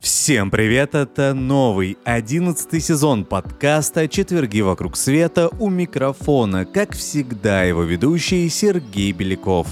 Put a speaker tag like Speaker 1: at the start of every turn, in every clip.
Speaker 1: Всем привет, это новый, одиннадцатый сезон подкаста «Четверги вокруг света» у микрофона, как всегда его ведущий Сергей Беляков.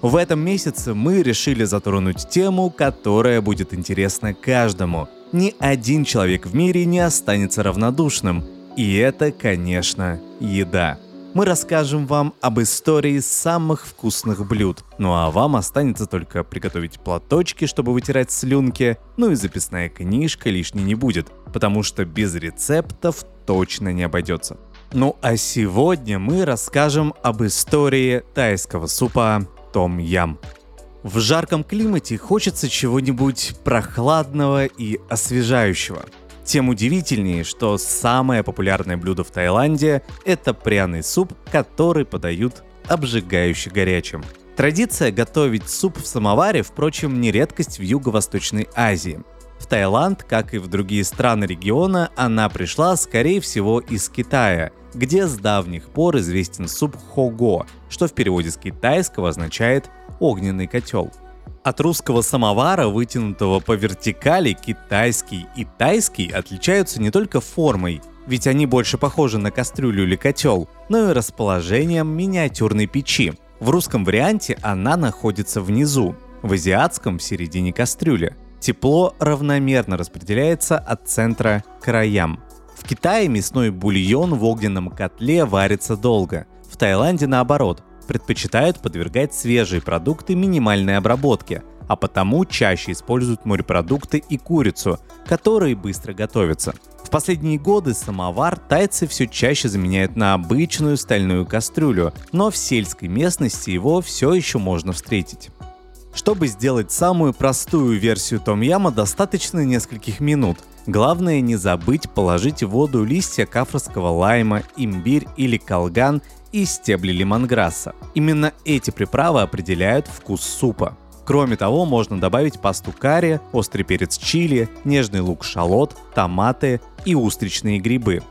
Speaker 1: В этом месяце мы решили затронуть тему, которая будет интересна каждому. Ни один человек в мире не останется равнодушным. И это, конечно, еда мы расскажем вам об истории самых вкусных блюд. Ну а вам останется только приготовить платочки, чтобы вытирать слюнки, ну и записная книжка лишней не будет, потому что без рецептов точно не обойдется. Ну а сегодня мы расскажем об истории тайского супа Том Ям. В жарком климате хочется чего-нибудь прохладного и освежающего – тем удивительнее, что самое популярное блюдо в Таиланде – это пряный суп, который подают обжигающе горячим. Традиция готовить суп в самоваре, впрочем, не редкость в Юго-Восточной Азии. В Таиланд, как и в другие страны региона, она пришла, скорее всего, из Китая, где с давних пор известен суп хого, что в переводе с китайского означает «огненный котел». От русского самовара, вытянутого по вертикали, китайский и тайский отличаются не только формой, ведь они больше похожи на кастрюлю или котел, но и расположением миниатюрной печи. В русском варианте она находится внизу, в азиатском в середине кастрюли. Тепло равномерно распределяется от центра к краям. В Китае мясной бульон в огненном котле варится долго. В Таиланде наоборот предпочитают подвергать свежие продукты минимальной обработке, а потому чаще используют морепродукты и курицу, которые быстро готовятся. В последние годы самовар тайцы все чаще заменяют на обычную стальную кастрюлю, но в сельской местности его все еще можно встретить. Чтобы сделать самую простую версию том-яма, достаточно нескольких минут. Главное не забыть положить в воду листья кафрского лайма, имбирь или колган и стебли лимонграсса. Именно эти приправы определяют вкус супа. Кроме того, можно добавить пасту карри, острый перец чили, нежный лук-шалот, томаты и устричные грибы.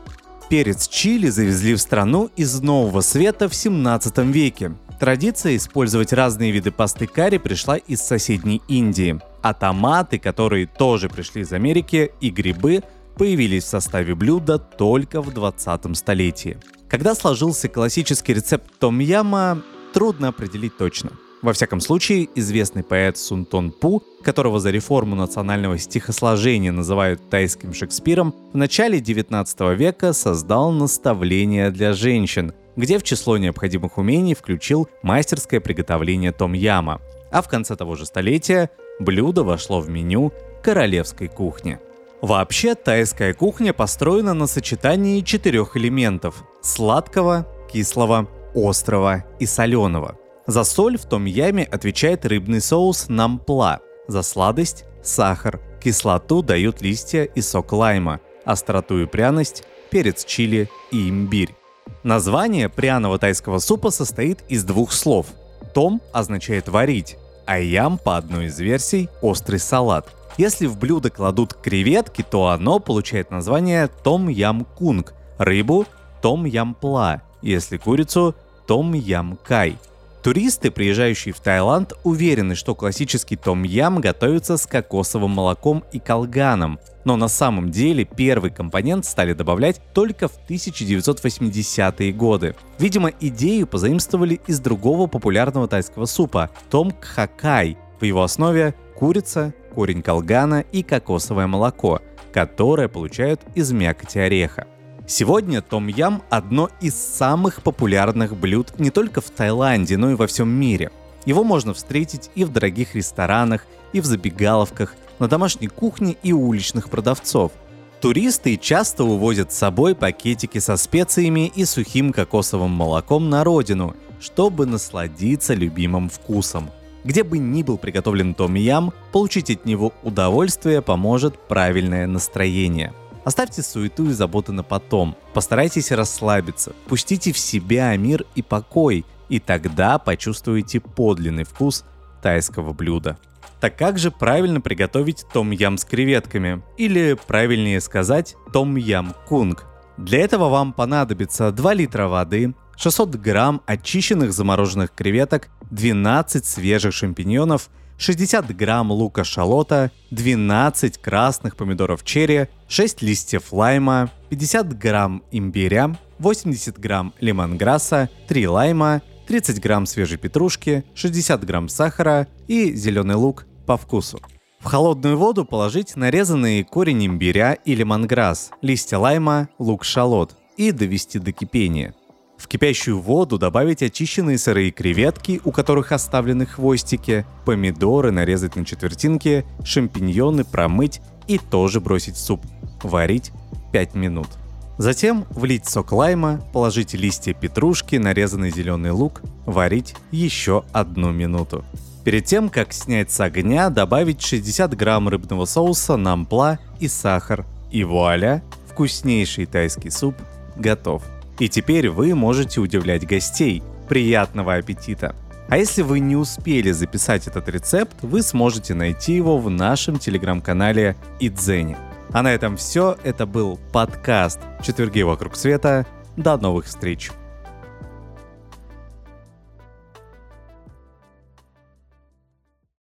Speaker 1: Перец чили завезли в страну из Нового Света в 17 веке. Традиция использовать разные виды пасты карри пришла из соседней Индии, а томаты, которые тоже пришли из Америки, и грибы появились в составе блюда только в 20 столетии. Когда сложился классический рецепт том-яма, трудно определить точно. Во всяком случае, известный поэт Сун Тон Пу, которого за реформу национального стихосложения называют тайским Шекспиром, в начале 19 века создал наставление для женщин, где в число необходимых умений включил мастерское приготовление том-яма. А в конце того же столетия блюдо вошло в меню королевской кухни. Вообще, тайская кухня построена на сочетании четырех элементов – сладкого, кислого, острого и соленого. За соль в том яме отвечает рыбный соус нампла, за сладость – сахар, кислоту дают листья и сок лайма, остроту и пряность – перец чили и имбирь. Название пряного тайского супа состоит из двух слов. Том означает «варить», а ям, по одной из версий, острый салат – если в блюдо кладут креветки, то оно получает название том ям кунг, рыбу том ям пла, если курицу том ям кай. Туристы, приезжающие в Таиланд, уверены, что классический том-ям готовится с кокосовым молоком и колганом, но на самом деле первый компонент стали добавлять только в 1980-е годы. Видимо, идею позаимствовали из другого популярного тайского супа – том кхакай. В его основе курица, корень колгана и кокосовое молоко, которое получают из мякоти ореха. Сегодня том-ям – одно из самых популярных блюд не только в Таиланде, но и во всем мире. Его можно встретить и в дорогих ресторанах, и в забегаловках, на домашней кухне и у уличных продавцов. Туристы часто увозят с собой пакетики со специями и сухим кокосовым молоком на родину, чтобы насладиться любимым вкусом – где бы ни был приготовлен том ям, получить от него удовольствие поможет правильное настроение. Оставьте суету и заботы на потом. Постарайтесь расслабиться. Пустите в себя мир и покой, и тогда почувствуете подлинный вкус тайского блюда. Так как же правильно приготовить том ям с креветками? Или правильнее сказать том ям кунг? Для этого вам понадобится 2 литра воды, 600 грамм очищенных замороженных креветок, 12 свежих шампиньонов, 60 грамм лука-шалота, 12 красных помидоров черри, 6 листьев лайма, 50 грамм имбиря, 80 грамм лимонграсса, 3 лайма, 30 грамм свежей петрушки, 60 грамм сахара и зеленый лук по вкусу. В холодную воду положить нарезанный корень имбиря и лимонграсс, листья лайма, лук-шалот и довести до кипения. В кипящую воду добавить очищенные сырые креветки, у которых оставлены хвостики, помидоры нарезать на четвертинки, шампиньоны промыть и тоже бросить в суп. Варить 5 минут. Затем влить сок лайма, положить листья петрушки, нарезанный зеленый лук, варить еще одну минуту. Перед тем, как снять с огня, добавить 60 грамм рыбного соуса, нампла и сахар. И вуаля, вкуснейший тайский суп готов. И теперь вы можете удивлять гостей. Приятного аппетита! А если вы не успели записать этот рецепт, вы сможете найти его в нашем телеграм-канале Идзени. А на этом все. Это был подкаст «Четверги вокруг света». До новых встреч!